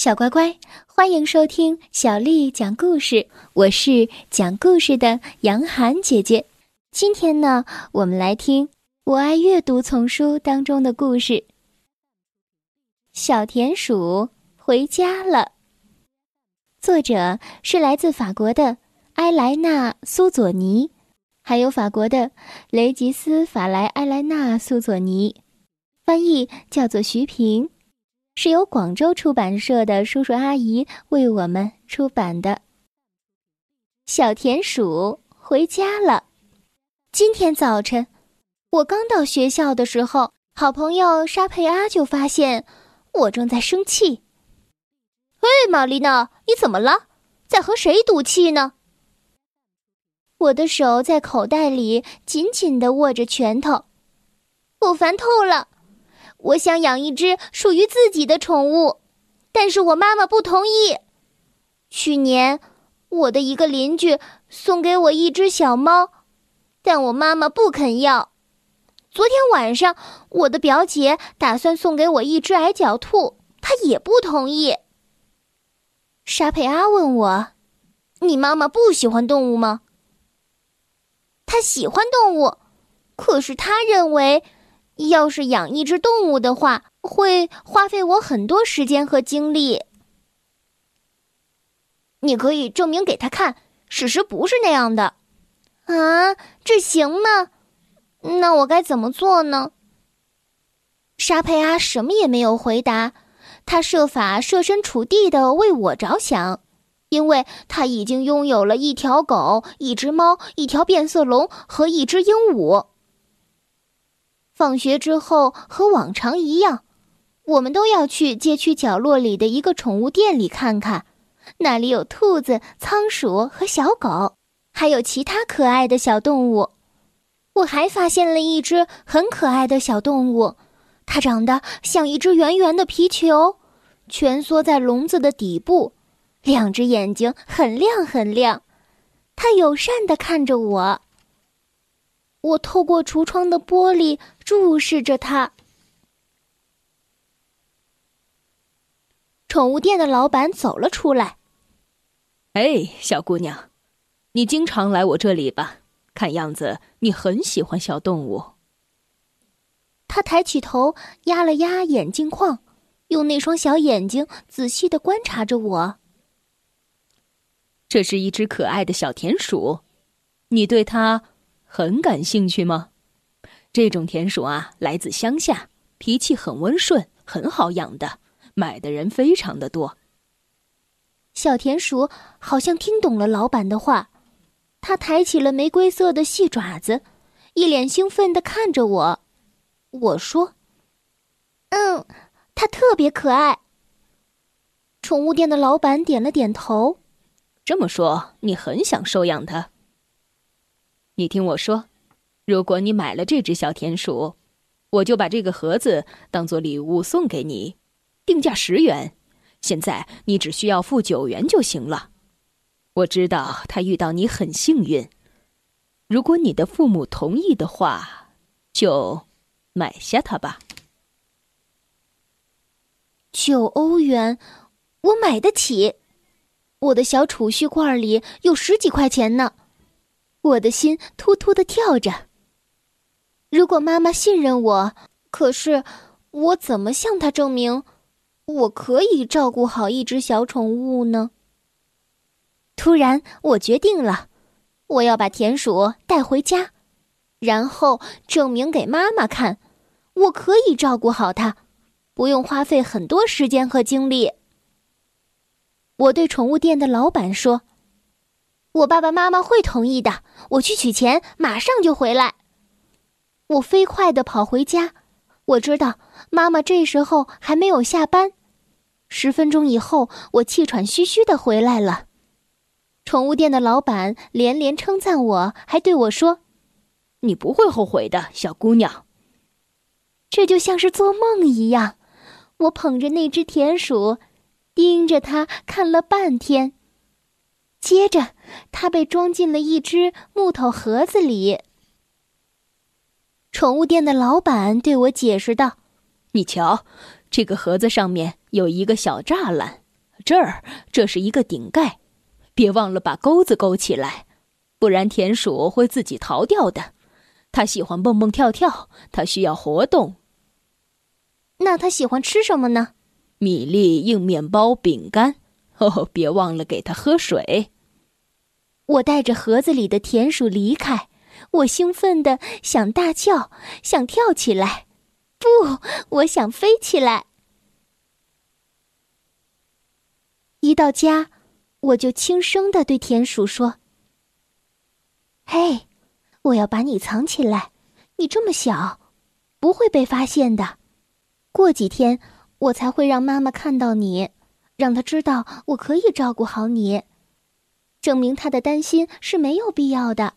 小乖乖，欢迎收听小丽讲故事。我是讲故事的杨涵姐姐。今天呢，我们来听《我爱阅读》丛书当中的故事。小田鼠回家了。作者是来自法国的埃莱娜·苏佐尼，还有法国的雷吉斯·法莱埃莱娜·苏佐尼，翻译叫做徐平。是由广州出版社的叔叔阿姨为我们出版的。小田鼠回家了。今天早晨，我刚到学校的时候，好朋友沙佩阿就发现我正在生气。“嘿，玛丽娜，你怎么了？在和谁赌气呢？”我的手在口袋里紧紧的握着拳头，我烦透了。我想养一只属于自己的宠物，但是我妈妈不同意。去年，我的一个邻居送给我一只小猫，但我妈妈不肯要。昨天晚上，我的表姐打算送给我一只矮脚兔，她也不同意。沙佩阿问我：“你妈妈不喜欢动物吗？”她喜欢动物，可是她认为。要是养一只动物的话，会花费我很多时间和精力。你可以证明给他看，事实不是那样的。啊，这行吗？那我该怎么做呢？沙佩阿什么也没有回答，他设法设身处地的为我着想，因为他已经拥有了一条狗、一只猫、一条变色龙和一只鹦鹉。放学之后，和往常一样，我们都要去街区角落里的一个宠物店里看看。那里有兔子、仓鼠和小狗，还有其他可爱的小动物。我还发现了一只很可爱的小动物，它长得像一只圆圆的皮球，蜷缩在笼子的底部，两只眼睛很亮很亮。它友善地看着我。我透过橱窗的玻璃注视着它。宠物店的老板走了出来。“哎，小姑娘，你经常来我这里吧？看样子你很喜欢小动物。”他抬起头，压了压眼镜框，用那双小眼睛仔细的观察着我。这是一只可爱的小田鼠，你对它。很感兴趣吗？这种田鼠啊，来自乡下，脾气很温顺，很好养的，买的人非常的多。小田鼠好像听懂了老板的话，它抬起了玫瑰色的细爪子，一脸兴奋的看着我。我说：“嗯，它特别可爱。”宠物店的老板点了点头。这么说，你很想收养它？你听我说，如果你买了这只小田鼠，我就把这个盒子当做礼物送给你，定价十元，现在你只需要付九元就行了。我知道他遇到你很幸运，如果你的父母同意的话，就买下它吧。九欧元，我买得起，我的小储蓄罐里有十几块钱呢。我的心突突的跳着。如果妈妈信任我，可是我怎么向她证明我可以照顾好一只小宠物呢？突然，我决定了，我要把田鼠带回家，然后证明给妈妈看，我可以照顾好它，不用花费很多时间和精力。我对宠物店的老板说。我爸爸妈妈会同意的。我去取钱，马上就回来。我飞快的跑回家。我知道妈妈这时候还没有下班。十分钟以后，我气喘吁吁的回来了。宠物店的老板连连称赞我，还对我说：“你不会后悔的，小姑娘。”这就像是做梦一样。我捧着那只田鼠，盯着它看了半天。接着，它被装进了一只木头盒子里。宠物店的老板对我解释道：“你瞧，这个盒子上面有一个小栅栏，这儿，这是一个顶盖，别忘了把钩子勾起来，不然田鼠会自己逃掉的。它喜欢蹦蹦跳跳，它需要活动。那它喜欢吃什么呢？米粒、硬面包、饼干。哦，别忘了给它喝水。我带着盒子里的田鼠离开，我兴奋的想大叫，想跳起来。不，我想飞起来。一到家，我就轻声的对田鼠说：“嘿，我要把你藏起来，你这么小，不会被发现的。过几天，我才会让妈妈看到你，让她知道我可以照顾好你，证明他的担心是没有必要的。”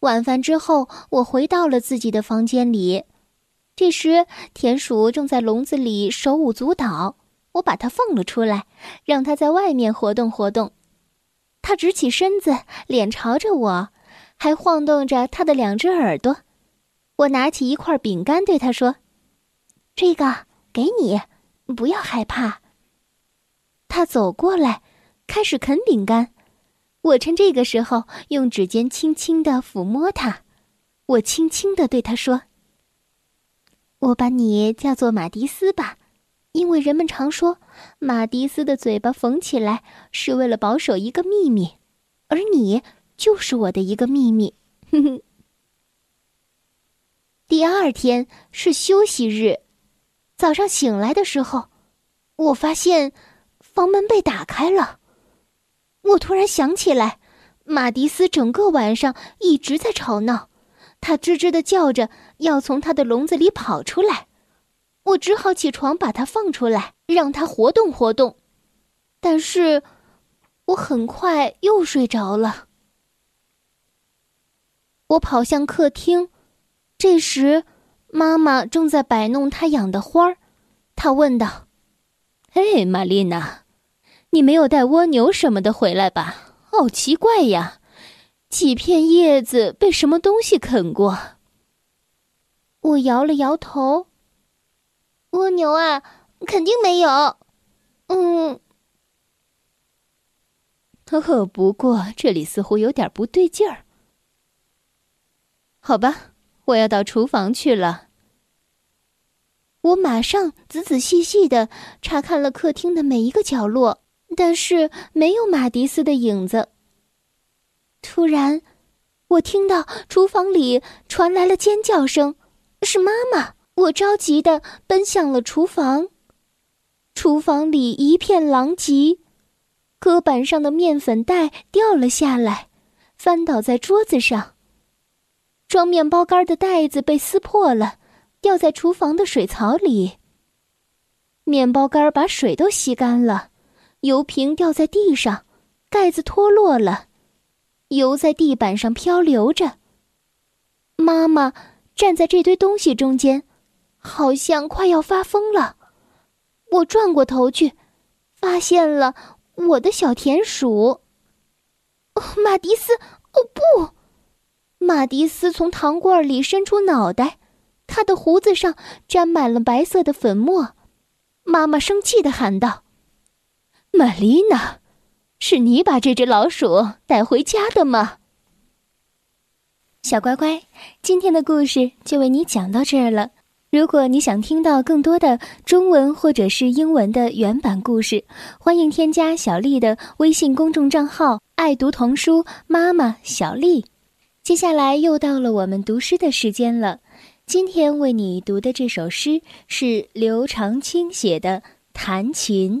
晚饭之后，我回到了自己的房间里。这时，田鼠正在笼子里手舞足蹈。我把它放了出来，让它在外面活动活动。它直起身子，脸朝着我，还晃动着它的两只耳朵。我拿起一块饼干，对它说：“这个给你，不要害怕。”它走过来，开始啃饼干。我趁这个时候用指尖轻轻的抚摸它。我轻轻的对它说：“我把你叫做马蒂斯吧。”因为人们常说，马蒂斯的嘴巴缝起来是为了保守一个秘密，而你就是我的一个秘密。哼哼。第二天是休息日，早上醒来的时候，我发现房门被打开了。我突然想起来，马蒂斯整个晚上一直在吵闹，他吱吱的叫着，要从他的笼子里跑出来。我只好起床把它放出来，让它活动活动。但是，我很快又睡着了。我跑向客厅，这时，妈妈正在摆弄她养的花儿。她问道：“嘿，玛丽娜，你没有带蜗牛什么的回来吧？好奇怪呀，几片叶子被什么东西啃过？”我摇了摇头。蜗牛啊，肯定没有。嗯，呵呵，不过这里似乎有点不对劲儿。好吧，我要到厨房去了。我马上仔仔细细的查看了客厅的每一个角落，但是没有马迪斯的影子。突然，我听到厨房里传来了尖叫声，是妈妈。我着急的奔向了厨房，厨房里一片狼藉，搁板上的面粉袋掉了下来，翻倒在桌子上。装面包干的袋子被撕破了，掉在厨房的水槽里。面包干把水都吸干了，油瓶掉在地上，盖子脱落了，油在地板上漂流着。妈妈站在这堆东西中间。好像快要发疯了，我转过头去，发现了我的小田鼠。哦，马迪斯！哦不，马迪斯从糖罐里伸出脑袋，他的胡子上沾满了白色的粉末。妈妈生气的喊道：“玛丽娜，是你把这只老鼠带回家的吗？”小乖乖，今天的故事就为你讲到这儿了。如果你想听到更多的中文或者是英文的原版故事，欢迎添加小丽的微信公众账号“爱读童书妈妈小丽”。接下来又到了我们读诗的时间了。今天为你读的这首诗是刘长卿写的《弹琴》。